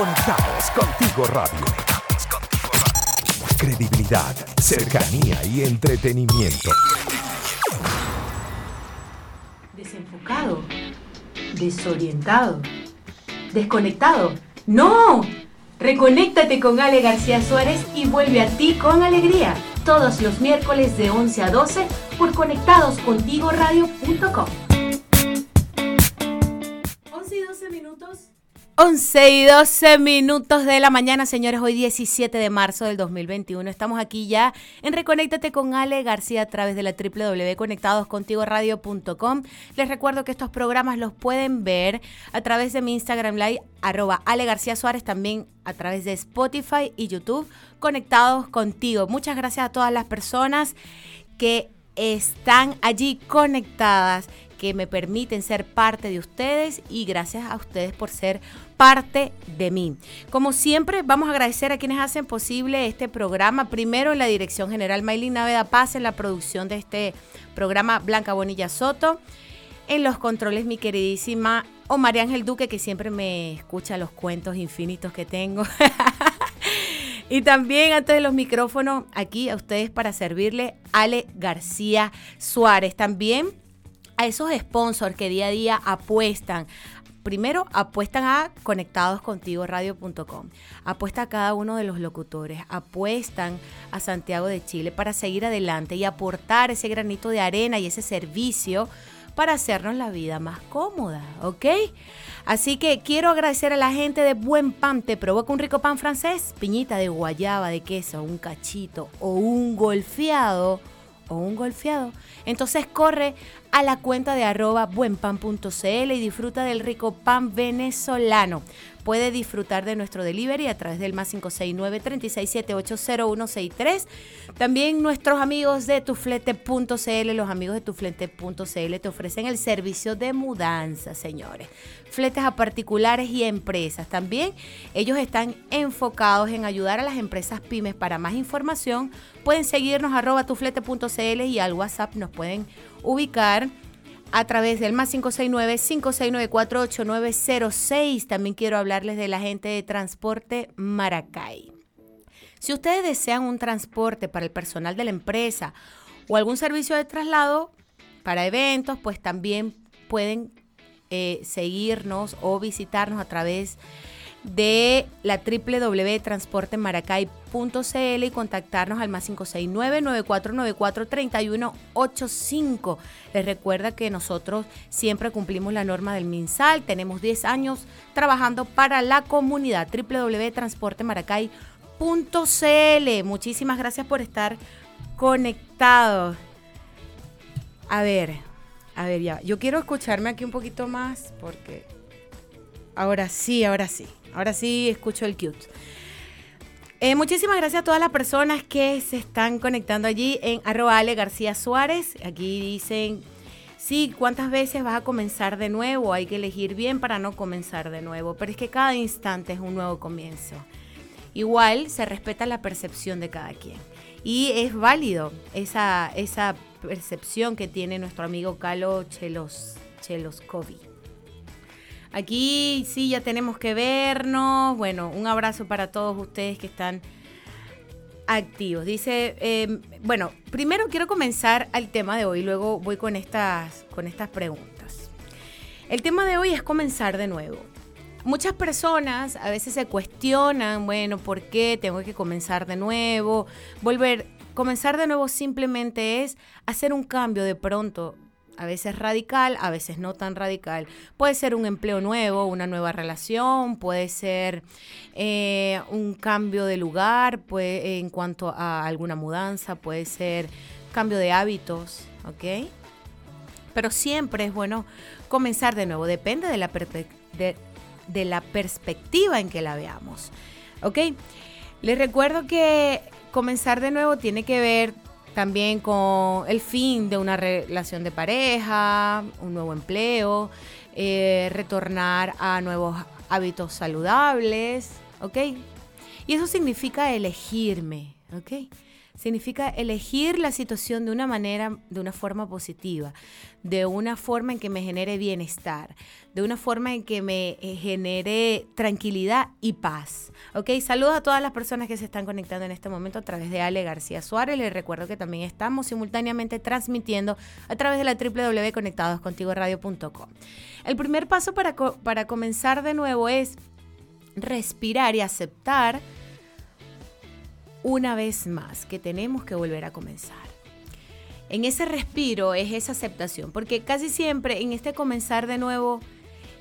Conectados contigo radio. Credibilidad, cercanía y entretenimiento. Desenfocado, desorientado, desconectado. ¡No! Reconéctate con Ale García Suárez y vuelve a ti con alegría. Todos los miércoles de 11 a 12 por conectadoscontigoradio.com. 11 y 12 minutos. 11 y 12 minutos de la mañana, señores. Hoy 17 de marzo del 2021. Estamos aquí ya en Reconéctate con Ale García a través de la www.conectadoscontigoradio.com. Les recuerdo que estos programas los pueden ver a través de mi Instagram Live, arroba Ale García Suárez, también a través de Spotify y YouTube, conectados contigo. Muchas gracias a todas las personas que están allí conectadas, que me permiten ser parte de ustedes y gracias a ustedes por ser parte de mí. Como siempre, vamos a agradecer a quienes hacen posible este programa. Primero en la dirección general Maylin Naveda Paz, en la producción de este programa Blanca Bonilla Soto. En los controles, mi queridísima o María Ángel Duque, que siempre me escucha los cuentos infinitos que tengo. y también antes de los micrófonos, aquí a ustedes para servirle, Ale García Suárez. También a esos sponsors que día a día apuestan primero apuestan a conectadoscontigoradio.com, apuesta a cada uno de los locutores, apuestan a Santiago de Chile para seguir adelante y aportar ese granito de arena y ese servicio para hacernos la vida más cómoda, ¿ok? Así que quiero agradecer a la gente de Buen Pan. ¿Te provoca un rico pan francés? Piñita de guayaba, de queso, un cachito o un golfeado o un golfeado. Entonces corre a la cuenta de arroba buenpan.cl y disfruta del rico pan venezolano. Puede disfrutar de nuestro delivery a través del más 569-367-80163. También nuestros amigos de tuflete.cl, los amigos de tuflete.cl te ofrecen el servicio de mudanza, señores. Fletes a particulares y empresas. También ellos están enfocados en ayudar a las empresas pymes. Para más información, pueden seguirnos arroba tuflete.cl y al WhatsApp nos pueden ubicar a través del más 569-5694-8906. También quiero hablarles de la gente de Transporte Maracay. Si ustedes desean un transporte para el personal de la empresa o algún servicio de traslado para eventos, pues también pueden eh, seguirnos o visitarnos a través de de la www.transportemaracay.cl y contactarnos al más 569-9494-3185. Les recuerda que nosotros siempre cumplimos la norma del MinSal. Tenemos 10 años trabajando para la comunidad. www.transportemaracay.cl. Muchísimas gracias por estar conectados. A ver, a ver ya. Yo quiero escucharme aquí un poquito más porque ahora sí, ahora sí. Ahora sí escucho el cute. Eh, muchísimas gracias a todas las personas que se están conectando allí en arroba García Suárez. Aquí dicen, sí, ¿cuántas veces vas a comenzar de nuevo? Hay que elegir bien para no comenzar de nuevo. Pero es que cada instante es un nuevo comienzo. Ival se respeta la percepción de cada quien. Y es válido esa, esa percepción que tiene nuestro amigo Calo Chelos. Aquí sí ya tenemos que vernos. Bueno, un abrazo para todos ustedes que están activos. Dice, em, bueno, primero quiero comenzar al tema de hoy, luego voy con estas, con estas preguntas. El tema de hoy es comenzar de nuevo. Muchas personas a veces se cuestionan, bueno, ¿por qué tengo que comenzar de nuevo? Volver, comenzar de nuevo simplemente es hacer un cambio de pronto a veces radical, a veces no tan radical. Puede ser un empleo nuevo, una nueva relación, puede ser eh, un cambio de lugar, en cuanto a alguna mudanza, puede ser cambio de hábitos, ¿ok? Pero siempre es bueno comenzar de nuevo, depende de la, de la perspectiva en que la veamos, ¿ok? Les recuerdo que comenzar de nuevo tiene que ver también con el fin de una relación de pareja, un nuevo empleo, eh, retornar a nuevos hábitos saludables, ¿ok? Y eso significa elegirme, ¿ok? Significa elegir la situación de una manera, de una forma positiva, de una forma en que me genere bienestar, de una forma en que me eh, genere tranquilidad y paz. ¿Ok? Saludos a todas las personas que se están conectando en este momento a través de Ale García Suárez. Les recuerdo que también estamos simultáneamente transmitiendo a través de la www.conectadoscontigoradio.com. El primer paso para, para comenzar de nuevo es respirar y aceptar una vez más que tenemos que volver a comenzar. En ese respiro es esa aceptación, porque casi siempre en este comenzar de nuevo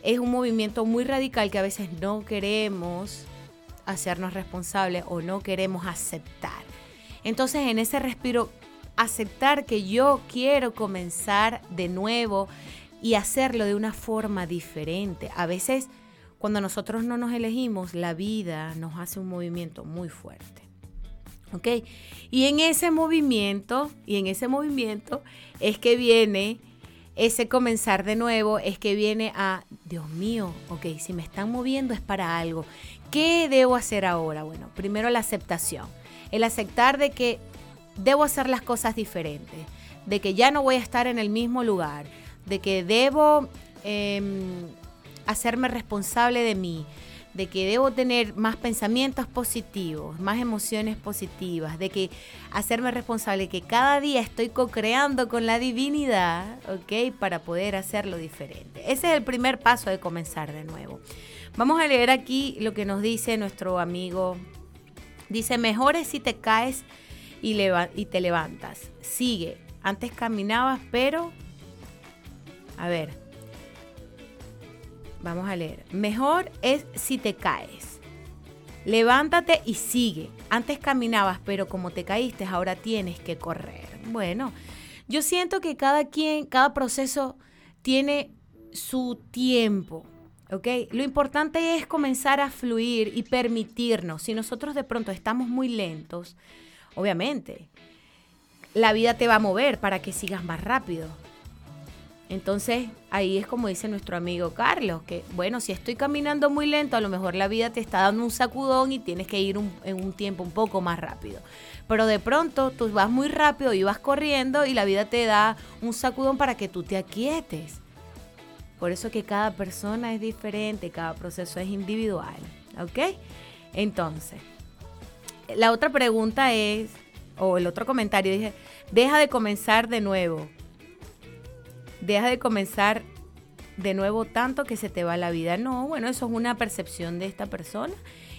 es un movimiento muy radical que a veces no queremos hacernos responsables o no queremos aceptar. Entonces en ese respiro, aceptar que yo quiero comenzar de nuevo y hacerlo de una forma diferente. A veces cuando nosotros no nos elegimos, la vida nos hace un movimiento muy fuerte. ¿Ok? Y en ese movimiento, y en ese movimiento es que viene ese comenzar de nuevo, es que viene a, Dios mío, ok, si me están moviendo es para algo. ¿Qué debo hacer ahora? Bueno, primero la aceptación. El aceptar de que debo hacer las cosas diferentes, de que ya no voy a estar en el mismo lugar, de que debo em, hacerme responsable de mí, de que debo tener más pensamientos positivos, más emociones positivas, de que hacerme responsable que cada día estoy co-creando con la divinidad, ¿ok? Para poder hacerlo diferente. Ese es el primer paso de comenzar de nuevo. Vamos a leer aquí lo que nos dice nuestro amigo. Dice, mejor es si te caes y, y te levantas. Sigue. Antes caminabas, pero... A ver, Vamos a leer. Mejor es si te caes. Levántate y sigue. Antes caminabas, pero como te caíste, ahora tienes que correr. Bueno, yo siento que cada quien, cada proceso tiene su tiempo. ¿ok? Lo importante es comenzar a fluir y permitirnos. Si nosotros de pronto estamos muy lentos, obviamente, la vida te va a mover para que sigas más rápido. Entonces, ahí es como dice nuestro amigo Carlos, que bueno, si estoy caminando muy lento, a lo mejor la vida te está dando un sacudón y tienes que ir en un tiempo un poco más rápido. Pero de pronto tú vas muy rápido y vas corriendo y la vida te da un sacudón para que tú te aquietes. Por eso que cada persona es diferente, cada proceso es individual. ¿Ok? Entonces, la otra pregunta es, o el otro comentario, dije, deja de comenzar de nuevo deja de comenzar de nuevo tanto que se te va la vida. No, bueno, eso es una percepción de esta persona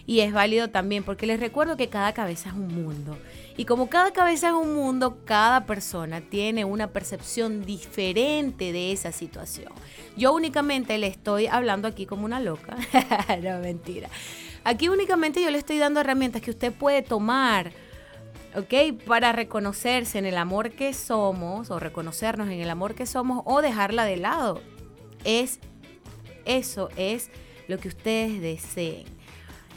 y es válido también porque les recuerdo que cada cabeza es un mundo. Y como cada cabeza es un mundo, cada persona tiene una percepción diferente de esa situación. Yo únicamente le estoy hablando aquí como una loca. no, mentira. Aquí únicamente yo le estoy dando herramientas que usted puede tomar ¿ok? Para reconocerse en el amor que somos o reconocernos en el amor que somos o dejarla de lado. Es eso es lo que ustedes deseen.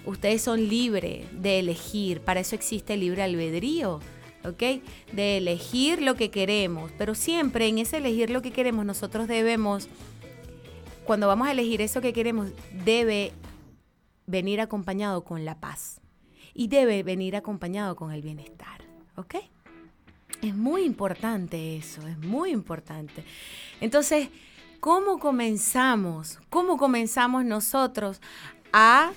Ustedes son libres de elegir, para eso existe el libre albedrío, ¿ok? De elegir lo que queremos, pero siempre en ese elegir lo que queremos nosotros debemos, cuando vamos a elegir eso que queremos, debe venir acompañado con la paz y debe venir acompañado con el bienestar. ¿Ok? Es muy importante eso, es muy importante. Entonces, ¿cómo comenzamos? ¿Cómo comenzamos nosotros a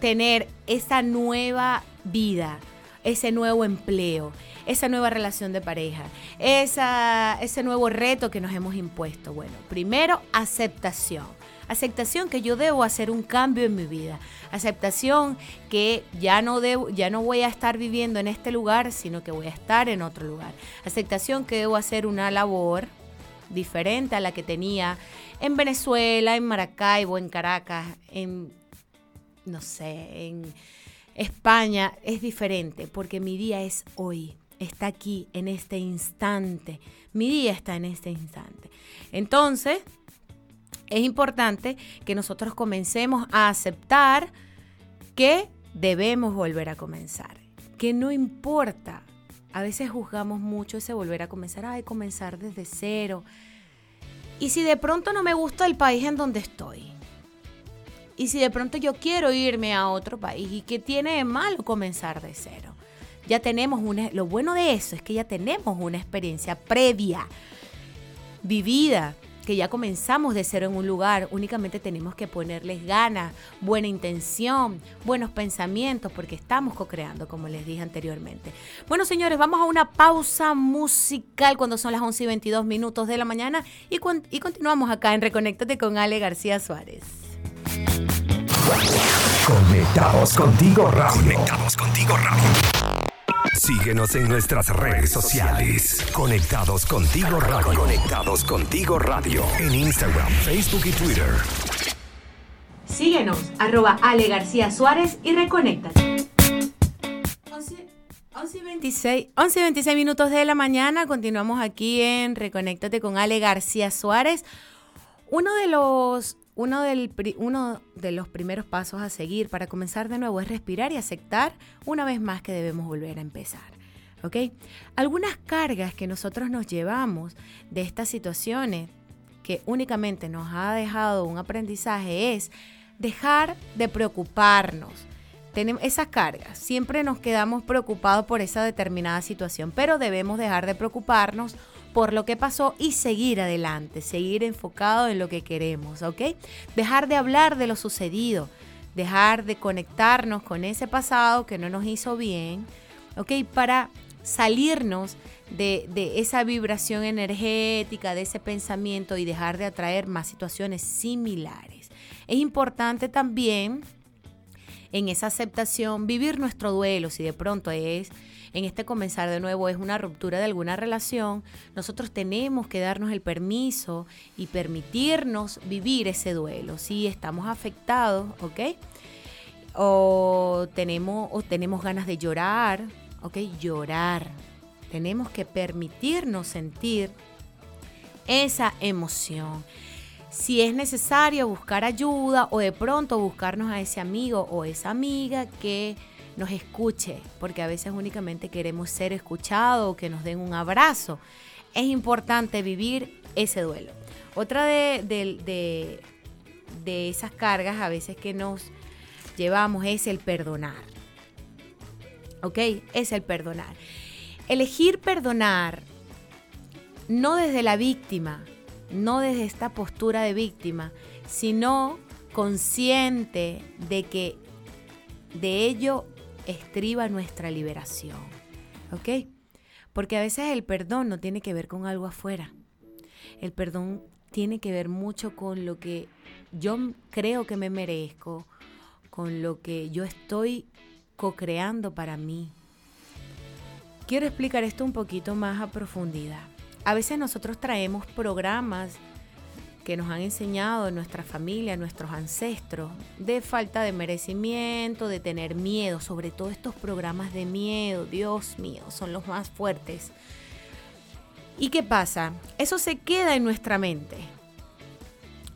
tener esa nueva vida, ese nuevo empleo, esa nueva relación de pareja, ese nuevo reto que nos hemos impuesto? Bueno, primero, aceptación. Aceptación que yo debo hacer un cambio en mi vida. Aceptación que ya no, debo, ya no voy a estar viviendo en este lugar, sino que voy a estar en otro lugar. Aceptación que debo hacer una labor diferente a la que tenía en Venezuela, en Maracaibo, en Caracas, en, no sé, en España. Es diferente porque mi día es hoy, está aquí, en este instante. Mi día está en este instante. Entonces, es importante que nosotros comencemos a aceptar que debemos volver a comenzar, que no importa. A veces juzgamos mucho ese volver a comenzar, ay, comenzar desde cero. Y si de pronto no me gusta el país en donde estoy, y si de pronto yo quiero irme a otro país, ¿y qué tiene de malo comenzar de cero? ya tenemos una, lo bueno de eso es que ya tenemos una experiencia previa, vivida, que ya comenzamos de cero en un lugar, únicamente tenemos que ponerles ganas, buena intención, buenos pensamientos, porque estamos co-creando, como les dije anteriormente. Bueno, señores, vamos a una pausa musical cuando son las 11 y 22 minutos de la mañana y, y continuamos acá en Reconéctate con Ale García Suárez. Conectados contigo radio. Conectados contigo radio. Síguenos en nuestras redes sociales. Conectados contigo radio. Conectados contigo radio. En Instagram, Facebook y Twitter. Síguenos, arroba Ale García Suárez y reconéctate. 11 y 26, 11 26 minutos de la mañana. Continuamos aquí en Reconéctate con Ale García Suárez. Uno de los uno, del, uno de los primeros pasos a seguir para comenzar de nuevo es respirar y aceptar una vez más que debemos volver a empezar. ¿Ok? Algunas cargas que nosotros nos llevamos de estas situaciones que únicamente nos ha dejado un aprendizaje es dejar de preocuparnos. Tenemos esas cargas, siempre nos quedamos preocupados por esa determinada situación, pero debemos dejar de preocuparnos por lo que pasó y seguir adelante, seguir enfocado en lo que queremos, ¿ok? Dejar de hablar de lo sucedido, dejar de conectarnos con ese pasado que no nos hizo bien, ¿ok? Para salirnos de, de, esa vibración energética, de ese pensamiento y dejar de atraer más situaciones similares. Es importante también en esa aceptación vivir nuestro duelo, si de pronto es en este comenzar de nuevo es una ruptura de alguna relación, nosotros tenemos que darnos el permiso y permitirnos vivir ese duelo. Si estamos afectados, ¿ok? O tenemos, o tenemos ganas de llorar, ¿ok? Llorar. Tenemos que permitirnos sentir esa emoción. Si es necesario buscar ayuda o de pronto buscarnos a ese amigo o esa amiga que nos escuche, porque a veces únicamente queremos ser escuchados o que nos den un abrazo. Es importante vivir ese duelo. Otra de, de, de esas cargas a veces que nos llevamos es el perdonar. ¿Ok? Es el perdonar. Elegir perdonar no desde la víctima, no desde esta postura de víctima, sino consciente de que de ello estriba nuestra liberación. ¿Ok? Porque a veces el perdón no tiene que ver con algo afuera. El perdón tiene que ver mucho con lo que yo creo que me merezco, con lo que yo estoy co-creando para mí. Quiero explicar esto un poquito más a profundidad. A veces nosotros traemos programas que nos han enseñado nuestra familia, nuestros ancestros, de falta de merecimiento, de tener miedo, sobre todo estos programas de miedo, Dios mío, son los más fuertes. ¿Y qué pasa? Eso se queda en nuestra mente.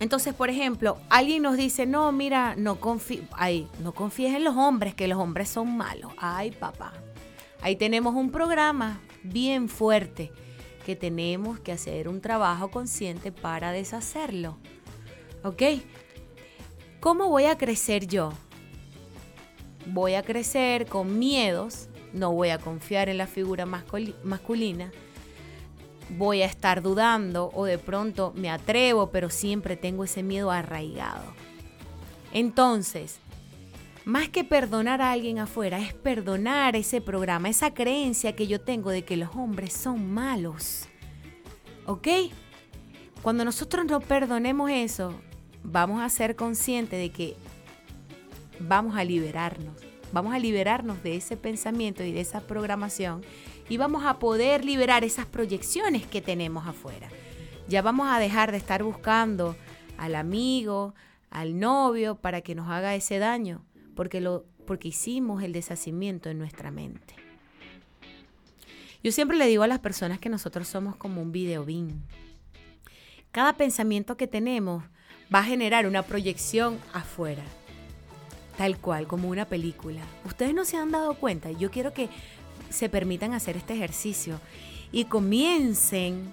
Entonces, por ejemplo, alguien nos dice, no, mira, no, no confíes en los hombres, que los hombres son malos. Ay, papá. Ahí tenemos un programa bien fuerte que tenemos que hacer un trabajo consciente para deshacerlo. ¿Ok? ¿Cómo voy a crecer yo? Voy a crecer con miedos, no voy a confiar en la figura masculina, voy a estar dudando o de pronto me atrevo, pero siempre tengo ese miedo arraigado. Entonces, más que perdonar a alguien afuera, es perdonar ese programa, esa creencia que yo tengo de que los hombres son malos. ¿Ok? Cuando nosotros no perdonemos eso, vamos a ser conscientes de que vamos a liberarnos. Vamos a liberarnos de ese pensamiento y de esa programación y vamos a poder liberar esas proyecciones que tenemos afuera. Ya vamos a dejar de estar buscando al amigo, al novio para que nos haga ese daño porque, lo, porque hicimos el deshacimiento en nuestra mente. Yo siempre le digo a las personas que nosotros somos como un video Cada pensamiento que tenemos va a generar una proyección afuera, tal cual, como una película. Ustedes no se han dado cuenta, yo quiero que se permitan hacer este ejercicio y comiencen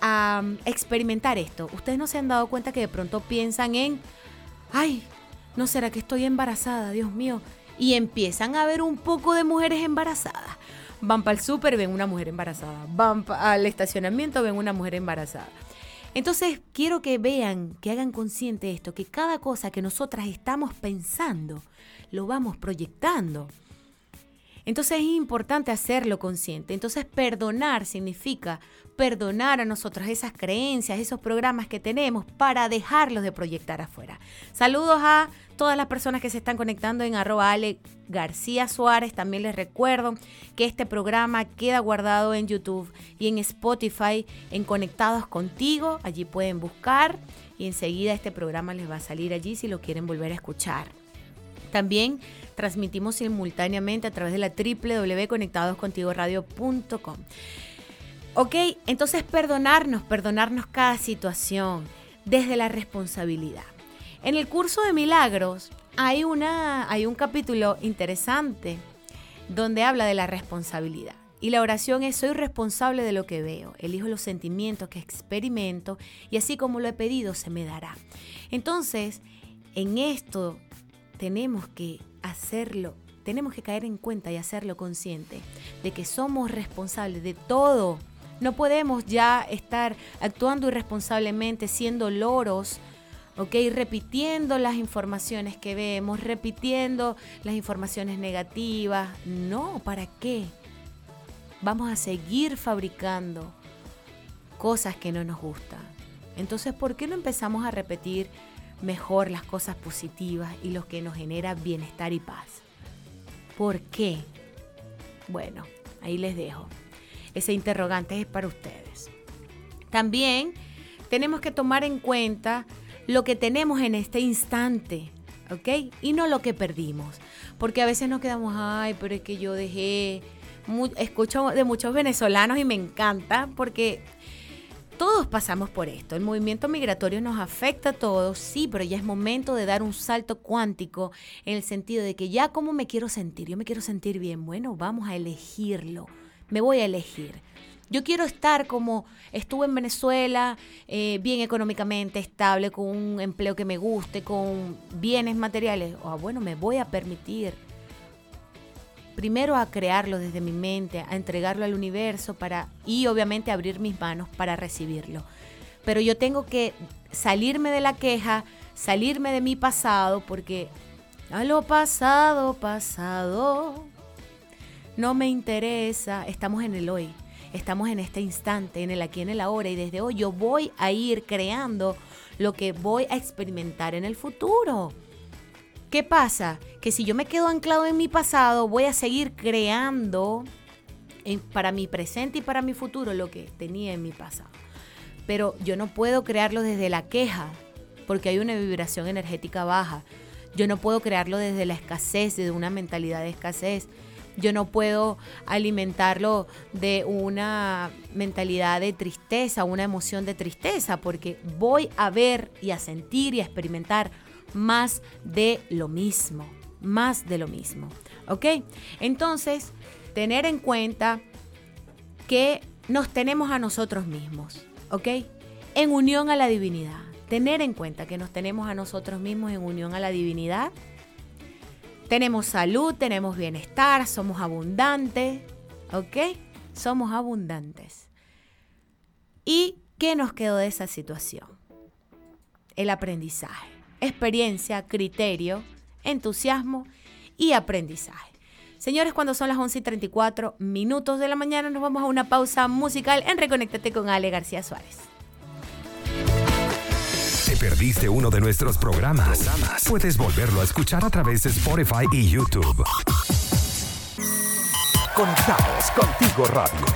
a experimentar esto. Ustedes no se han dado cuenta que de pronto piensan en, ay, ¿No será que estoy embarazada, Dios mío? y empiezan a ver un poco de mujeres embarazadas. Van para el súper, ven una mujer embarazada. Van al estacionamiento, ven una mujer embarazada. Entonces, quiero que vean, que hagan consciente esto, que cada cosa que nosotras estamos pensando, lo vamos proyectando. Entonces es importante hacerlo consciente. Entonces perdonar significa perdonar a nosotros esas creencias, esos programas que tenemos para dejarlos de proyectar afuera. Saludos a todas las personas que se están conectando en arroba Ale García Suárez. También les recuerdo que este programa queda guardado en YouTube y en Spotify en Conectados Contigo. Allí pueden buscar y enseguida este programa les va a salir allí si lo quieren volver a escuchar. También transmitimos simultáneamente a través de la www.conectadoscontigoradio.com. Ok, entonces perdonarnos, perdonarnos cada situación desde la responsabilidad. En el curso de milagros hay, una, hay un capítulo interesante donde habla de la responsabilidad. Y la oración es, soy responsable de lo que veo, elijo los sentimientos que experimento y así como lo he pedido se me dará. Entonces, en esto tenemos que hacerlo, tenemos que caer en cuenta y hacerlo consciente de que somos responsables de todo no podemos ya estar actuando irresponsablemente, siendo loros, ¿ok? Repitiendo las informaciones que vemos, repitiendo las informaciones negativas. No, ¿para qué? Vamos a seguir fabricando cosas que no nos gustan. Entonces, ¿por qué no empezamos a repetir mejor las cosas positivas y lo que nos genera bienestar y paz? ¿Por qué? Bueno, ahí les dejo ese interrogante es para ustedes. También tenemos que tomar en cuenta lo que tenemos en este instante, ¿ok? Y no lo que perdimos. Porque a veces nos quedamos, ay, pero es que yo dejé, escucho de muchos venezolanos y me encanta porque todos pasamos por esto. El movimiento migratorio nos afecta a todos, sí, pero ya es momento de dar un salto cuántico en el sentido de que ya como me quiero sentir, yo me quiero sentir bien, bueno, vamos a elegirlo me voy a elegir. Yo quiero estar como estuve en Venezuela, eh, bien económicamente, estable, con un empleo que me guste, con bienes materiales. Ah, bueno, me voy a permitir primero a crearlo desde mi mente, a entregarlo al universo para y obviamente abrir mis manos para recibirlo. Pero yo tengo que salirme de la queja, salirme de mi pasado porque a lo pasado, pasado no me interesa, estamos en el hoy, estamos en este instante, en el aquí, en el ahora, y desde hoy yo voy a ir creando lo que voy a experimentar en el futuro. ¿Qué pasa? Que si yo me quedo anclado en mi pasado, voy a seguir creando para mi presente y para mi futuro lo que tenía en mi pasado. Pero yo no puedo crearlo desde la queja, porque hay una vibración energética baja. Yo no puedo crearlo desde la escasez, desde una mentalidad de escasez. Yo no puedo alimentarlo de una mentalidad de tristeza, una emoción de tristeza, porque voy a ver y a sentir y a experimentar más de lo mismo, más de lo mismo. ¿Ok? Entonces, tener en cuenta que nos tenemos a nosotros mismos, ¿ok? En unión a la divinidad. Tener en cuenta que nos tenemos a nosotros mismos en unión a la divinidad tenemos salud, tenemos bienestar, somos abundantes, ¿ok? Somos abundantes. ¿Y qué nos quedó de esa situación? El aprendizaje, experiencia, criterio, entusiasmo y aprendizaje. Señores, cuando son las 11 y 34 minutos de la mañana, nos vamos a una pausa musical en Reconéctate con Ale García Suárez perdiste uno de nuestros programas, puedes volverlo a escuchar a través de Spotify y YouTube. Conectados contigo radio.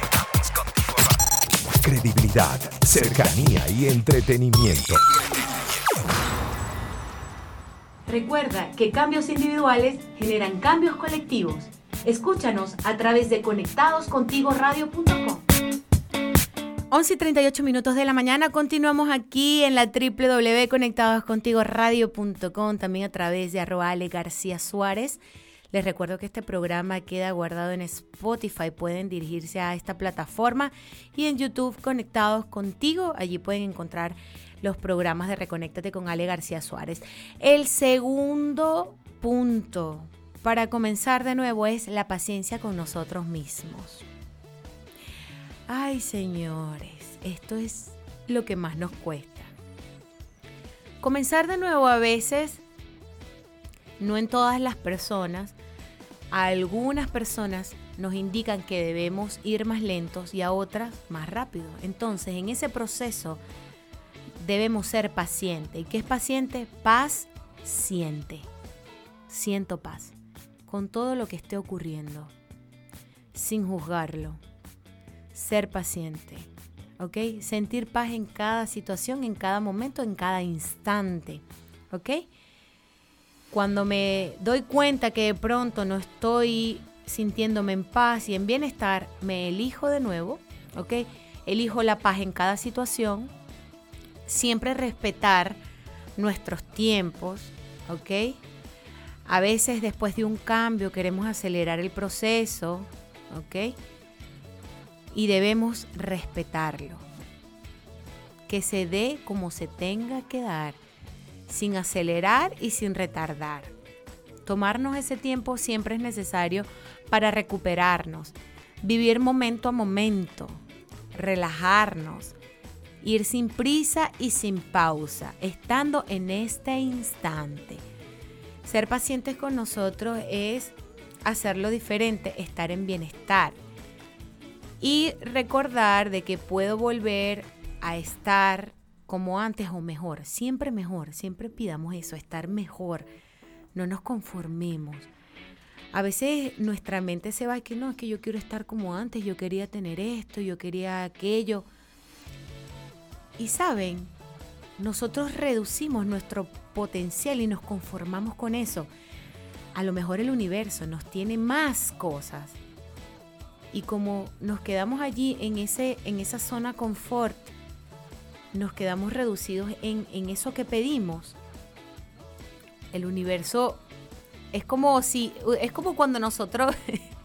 Credibilidad, cercanía y entretenimiento. Recuerda que cambios individuales generan cambios colectivos. Escúchanos a través de conectadoscontigoradio.com. 11 y 38 minutos de la mañana. Continuamos aquí en la www.conectadoscontigoradio.com, también a través de arroba Ale García Suárez. Les recuerdo que este programa queda guardado en Spotify. Pueden dirigirse a esta plataforma y en YouTube Conectados Contigo. Allí pueden encontrar los programas de Reconéctate con Ale García Suárez. El segundo punto para comenzar de nuevo es la paciencia con nosotros mismos. Ay, señores, esto es lo que más nos cuesta. Comenzar de nuevo a veces, no en todas las personas, a algunas personas nos indican que debemos ir más lentos y a otras más rápido. Entonces, en ese proceso debemos ser pacientes. ¿Y qué es paciente? Paz siente. Siento paz con todo lo que esté ocurriendo, sin juzgarlo. Ser paciente, ¿ok? Sentir paz en cada situación, en cada momento, en cada instante, ¿ok? Cuando me doy cuenta que de pronto no estoy sintiéndome en paz y en bienestar, me elijo de nuevo, ¿ok? Elijo la paz en cada situación, siempre respetar nuestros tiempos, ¿ok? A veces después de un cambio queremos acelerar el proceso, ¿ok? Y debemos respetarlo. Que se dé como se tenga que dar, sin acelerar y sin retardar. Tomarnos ese tiempo siempre es necesario para recuperarnos, vivir momento a momento, relajarnos, ir sin prisa y sin pausa, estando en este instante ser pacientes con nosotros es hacerlo diferente, estar en bienestar y recordar de que puedo volver a estar como antes o mejor, siempre mejor, siempre pidamos eso, estar mejor, no nos conformemos. A veces nuestra mente se va que no, es que yo quiero estar como antes, yo quería tener esto, yo quería aquello. Y saben, nosotros reducimos nuestro potencial y nos conformamos con eso. A lo mejor el universo nos tiene más cosas. Y como nos quedamos allí en, ese, en esa zona confort, nos quedamos reducidos en, en eso que pedimos. El universo es como si, es como cuando nosotros,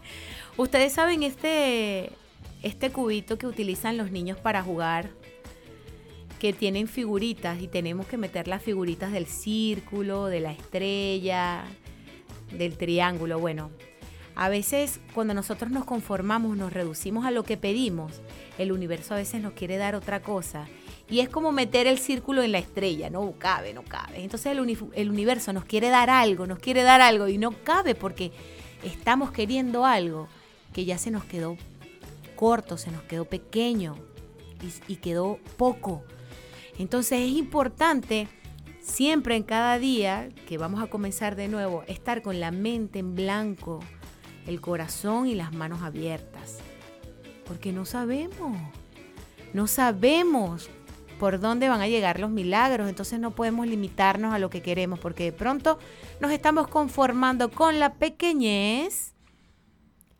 ustedes saben este, este cubito que utilizan los niños para jugar que tienen figuritas y tenemos que meter las figuritas del círculo, de la estrella, del triángulo. Bueno, a veces cuando nosotros nos conformamos, nos reducimos a lo que pedimos, el universo a veces nos quiere dar otra cosa. Y es como meter el círculo en la estrella, no cabe, no cabe. Entonces el, universo nos quiere dar algo, nos quiere dar algo y no cabe porque estamos queriendo algo que ya se nos quedó corto, se nos quedó pequeño y quedó poco. Entonces es importante siempre en cada día que vamos a comenzar de nuevo, estar con la mente en blanco, el corazón y las manos abiertas. Porque no sabemos, no sabemos por dónde van a llegar los milagros, entonces no podemos limitarnos a lo que queremos, porque de pronto nos estamos conformando con la pequeñez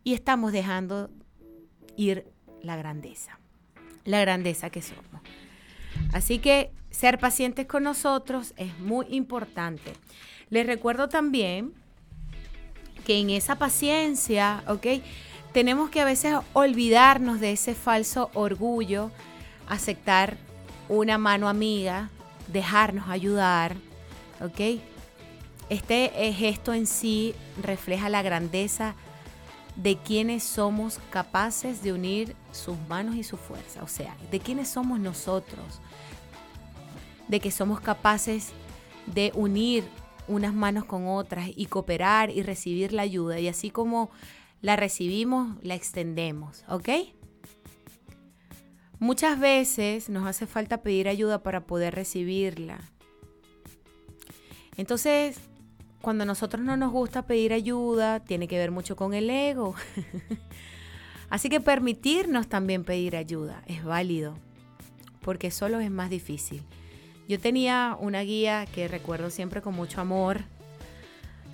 y estamos dejando ir la grandeza, la grandeza que somos. Así que ser pacientes con nosotros es muy importante. Les recuerdo también que en esa paciencia, ¿ok? Tenemos que a veces olvidarnos de ese falso orgullo, aceptar una mano amiga, dejarnos ayudar, ¿ok? Este gesto en sí refleja la grandeza de quienes somos capaces de unir sus manos y su fuerza, o sea, de quienes somos nosotros, de que somos capaces de unir unas manos con otras y cooperar y recibir la ayuda. Y así como la recibimos, la extendemos, ¿ok? Muchas veces nos hace falta pedir ayuda para poder recibirla. Entonces, cuando a nosotros no nos gusta pedir ayuda, tiene que ver mucho con el ego. Así que permitirnos también pedir ayuda es válido, porque solo es más difícil. Yo tenía una guía que recuerdo siempre con mucho amor.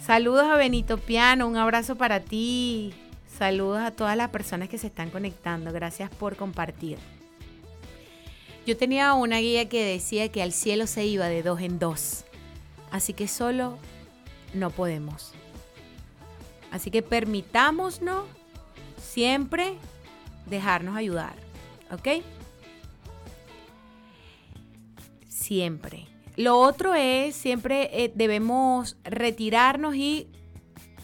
Saludos a Benito Piano, un abrazo para ti. Saludos a todas las personas que se están conectando. Gracias por compartir. Yo tenía una guía que decía que al cielo se iba de dos en dos. Así que solo no podemos. Así que permitámonos siempre dejarnos ayudar. ¿Ok? siempre. Lo otro es, siempre eh, debemos retirarnos y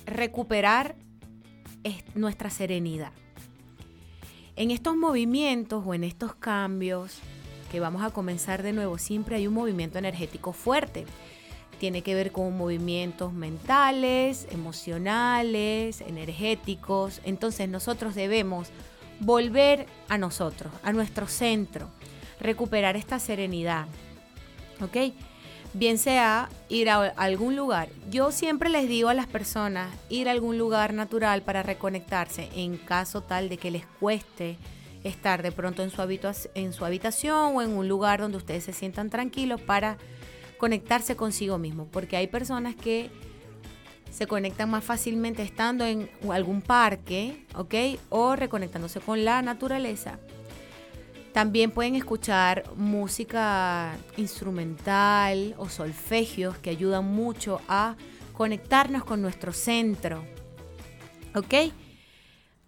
recuperar nuestra serenidad. En estos movimientos o en estos cambios que vamos a comenzar de nuevo, siempre hay un movimiento energético fuerte. Tiene que ver con movimientos mentales, emocionales, energéticos. Entonces nosotros debemos volver a nosotros, a nuestro centro, recuperar esta serenidad. ¿Ok? Bien sea ir a algún lugar. Yo siempre les digo a las personas ir a algún lugar natural para reconectarse en caso tal de que les cueste estar de pronto en su, en su habitación o en un lugar donde ustedes se sientan tranquilos para conectarse consigo mismo. Porque hay personas que se conectan más fácilmente estando en algún parque, ¿ok? O reconectándose con la naturaleza. También pueden escuchar música instrumental o solfegios que ayudan mucho a conectarnos con nuestro centro. ¿Ok?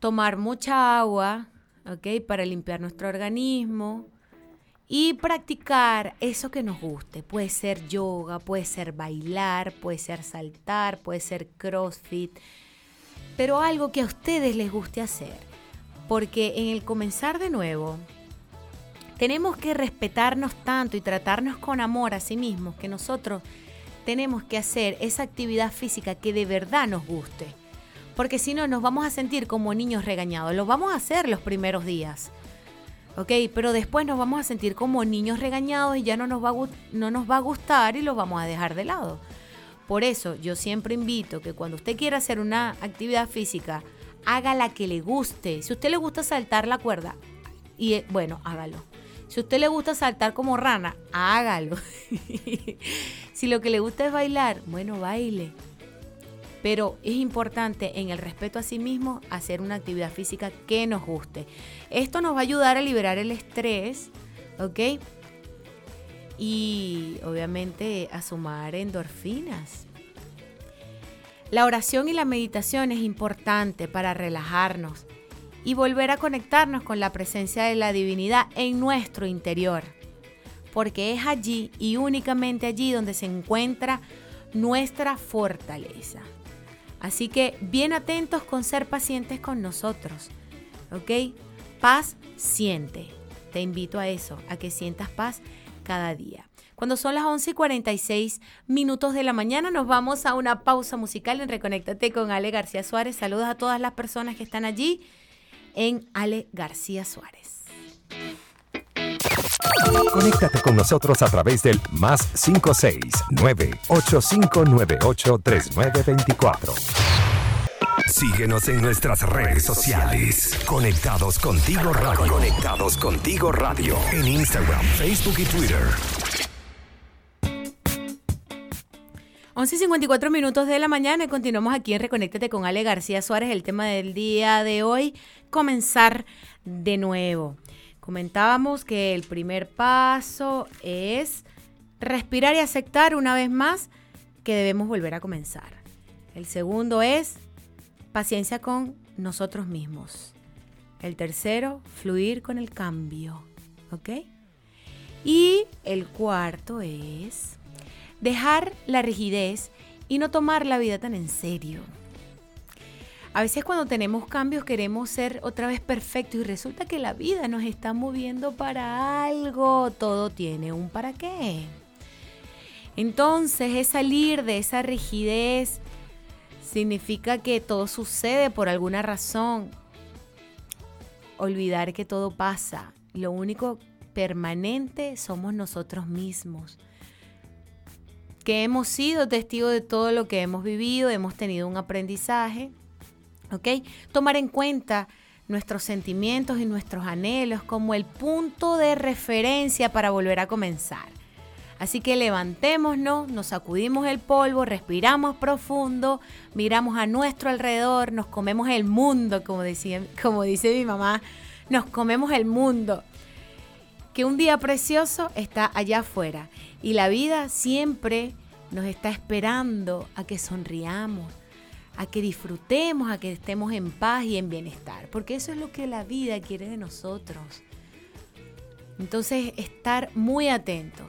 Tomar mucha agua, ¿ok? Para limpiar nuestro organismo y practicar eso que nos guste. Puede ser yoga, puede ser bailar, puede ser saltar, puede ser crossfit, pero algo que a ustedes les guste hacer. Porque en el comenzar de nuevo, tenemos que respetarnos tanto y tratarnos con amor a sí mismos que nosotros tenemos que hacer esa actividad física que de verdad nos guste. Porque si no, nos vamos a sentir como niños regañados. Lo vamos a hacer los primeros días. ¿Ok? Pero después nos vamos a sentir como niños regañados y ya no nos va a, no nos va a gustar y lo vamos a dejar de lado. Por eso yo siempre invito que cuando usted quiera hacer una actividad física, haga la que le guste. Si usted le gusta saltar la cuerda, y eh, bueno, hágalo. Si usted le gusta saltar como rana, hágalo. si lo que le gusta es bailar, bueno, baile. Pero es importante en el respeto a sí mismo hacer una actividad física que nos guste. Esto nos va a ayudar a liberar el estrés, ¿ok? Y obviamente a sumar endorfinas. La oración y la meditación es importante para relajarnos y volver a conectarnos con la presencia de la divinidad en nuestro interior. Porque es allí y únicamente allí donde se encuentra nuestra fortaleza. Así que bien atentos con ser pacientes con nosotros. ¿Ok? Paz siente. Te invito a eso, a que sientas paz cada día. Cuando son las 11 y 46 minutos de la mañana, nos vamos a una pausa musical en Reconéctate con Ale García Suárez. Saludos a todas las personas que están allí en Ale García Suárez. Conéctate con nosotros a través del más 569-8598-3924. Síguenos en nuestras redes sociales. Conectados contigo radio. Conectados contigo radio. En Instagram, Facebook y Twitter. 11 y 54 minutos de la mañana y continuamos aquí en Reconéctate con Ale García Suárez. El tema del día de hoy, comenzar de nuevo. Comentábamos que el primer paso es respirar y aceptar una vez más que debemos volver a comenzar. El segundo es paciencia con nosotros mismos. El tercero, fluir con el cambio. ¿Ok? Y el cuarto es dejar la rigidez y no tomar la vida tan en serio. A veces cuando tenemos cambios queremos ser otra vez perfectos y resulta que la vida nos está moviendo para algo, todo tiene un para qué. Entonces es salir de esa rigidez, significa que todo sucede por alguna razón. Olvidar que todo pasa. Lo único permanente somos nosotros mismos que hemos sido testigos de todo lo que hemos vivido, hemos tenido un aprendizaje, Tomar en cuenta nuestros sentimientos y nuestros anhelos como el punto de referencia para volver a comenzar. Así que levantémonos, nos sacudimos el polvo, respiramos profundo, miramos a nuestro alrededor, nos comemos el mundo, como, como dice mi mamá, nos comemos el mundo. Que un día precioso está allá afuera y la vida siempre nos está esperando a que sonriamos, a que disfrutemos, a que estemos en paz y en bienestar, porque eso es lo que la vida quiere de nosotros. Entonces, estar muy atentos,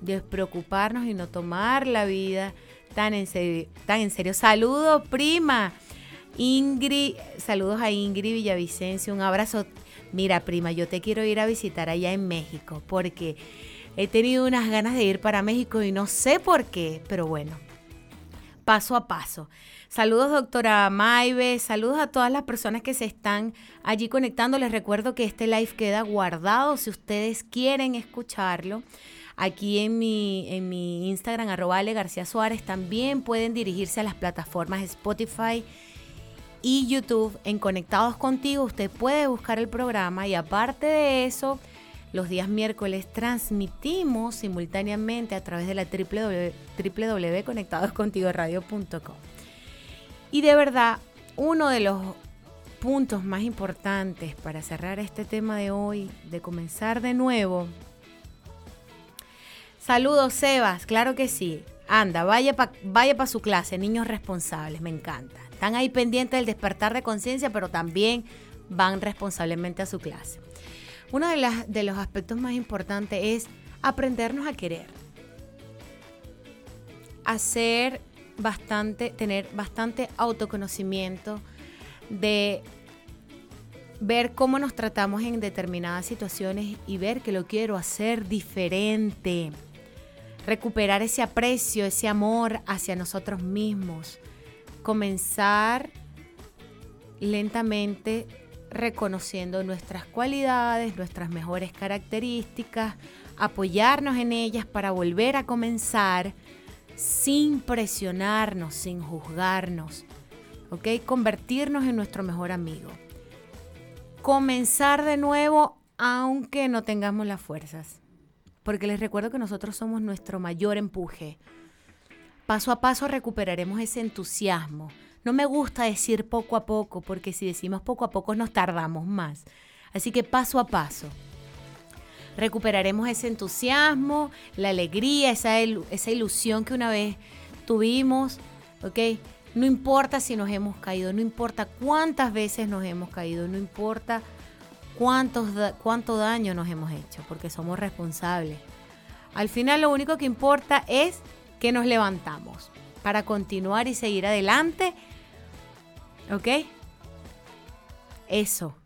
despreocuparnos y no tomar la vida tan en serio. Tan en serio. Saludos, prima. Ingrid, saludos a Ingrid Villavicencio, un abrazo. Mira, prima, yo te quiero ir a visitar allá en México porque he tenido unas ganas de ir para México y no sé por qué, pero bueno, paso a paso. Saludos, doctora Maive. Saludos a todas las personas que se están allí conectando. Les recuerdo que este live queda guardado si ustedes quieren escucharlo. Aquí en mi, en mi Instagram, arroba García Suárez, también pueden dirigirse a las plataformas Spotify y YouTube en Conectados Contigo. Usted puede buscar el programa y aparte de eso, los días miércoles transmitimos simultáneamente a través de la www.conectadoscontigoradio.com. Y de verdad, uno de los puntos más importantes para cerrar este tema de hoy, de comenzar de nuevo. Saludos, Sebas, claro que sí. Anda, vaya para vaya pa su clase, niños responsables, me encanta. Están ahí pendientes del despertar de conciencia, pero también van responsablemente a su clase. Uno de, las, de los aspectos más importantes es aprendernos a querer. Hacer bastante, tener bastante autoconocimiento de ver cómo nos tratamos en determinadas situaciones y ver que lo quiero hacer diferente. Recuperar ese aprecio, ese amor hacia nosotros mismos. Comenzar lentamente reconociendo nuestras cualidades, nuestras mejores características, apoyarnos en ellas para volver a comenzar sin presionarnos, sin juzgarnos, ¿ok? Convertirnos en nuestro mejor amigo. Comenzar de nuevo aunque no tengamos las fuerzas, porque les recuerdo que nosotros somos nuestro mayor empuje. Paso a paso recuperaremos ese entusiasmo. No me gusta decir poco a poco, porque si decimos poco a poco nos tardamos más. Así que paso a paso recuperaremos ese entusiasmo, la alegría, esa, esa ilusión que una vez tuvimos, ¿ok? No importa si nos hemos caído, no importa cuántas veces nos hemos caído, no importa cuántos, cuánto daño nos hemos hecho, porque somos responsables. Al final lo único que importa es que nos levantamos para continuar y seguir adelante. ¿Ok? Eso.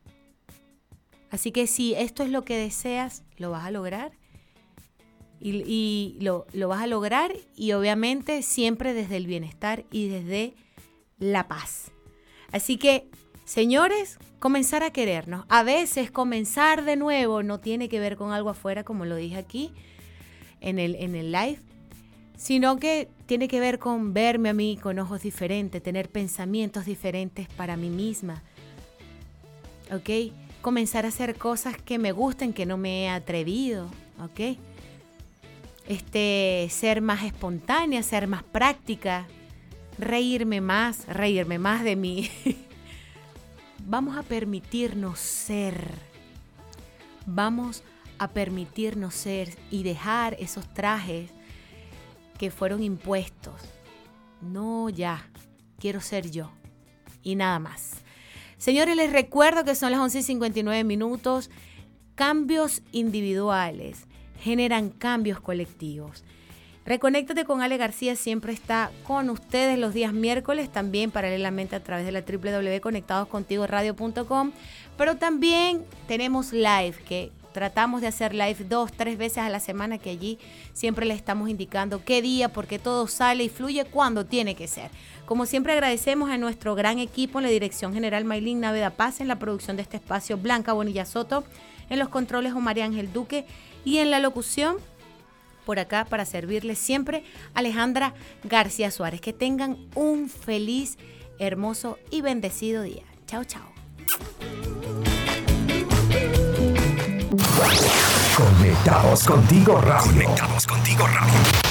Así que si esto es lo que deseas, lo vas a lograr. Y, lo, lo vas a lograr y obviamente siempre desde el bienestar y desde la paz. Así que, señores, comenzar a querernos. A veces comenzar de nuevo no tiene que ver con algo afuera, como lo dije aquí en el, en el live, sino que tiene que ver con verme a mí con ojos diferentes, tener pensamientos diferentes para mí misma. ¿Ok? comenzar a hacer cosas que me gusten, que no me he atrevido, ¿ok? Este, ser más espontánea, ser más práctica, reírme más, reírme más de mí. Vamos a permitirnos ser. Vamos a permitirnos ser y dejar esos trajes que fueron impuestos. No, ya, quiero ser yo. Y nada más. Señores, les recuerdo que son las 11.59 minutos. Cambios individuales generan cambios colectivos. Reconéctate con Ale García, siempre está con ustedes los días miércoles, también paralelamente a través de la www.conectadoscontigoradio.com, pero también tenemos live que tratamos de hacer live dos, tres veces a la semana, que allí siempre le estamos indicando qué día, porque todo sale y fluye cuando tiene que ser. Como siempre agradecemos a nuestro gran equipo en la dirección general Maylin Naveda Paz, en la producción de este espacio Blanca Bonilla Soto, en los controles Omar Ángel Duque y en la locución por acá para servirles siempre Alejandra García Suárez. Que tengan un feliz, hermoso y bendecido día. Chao, chao. Conectados contigo radio. Conectados contigo radio.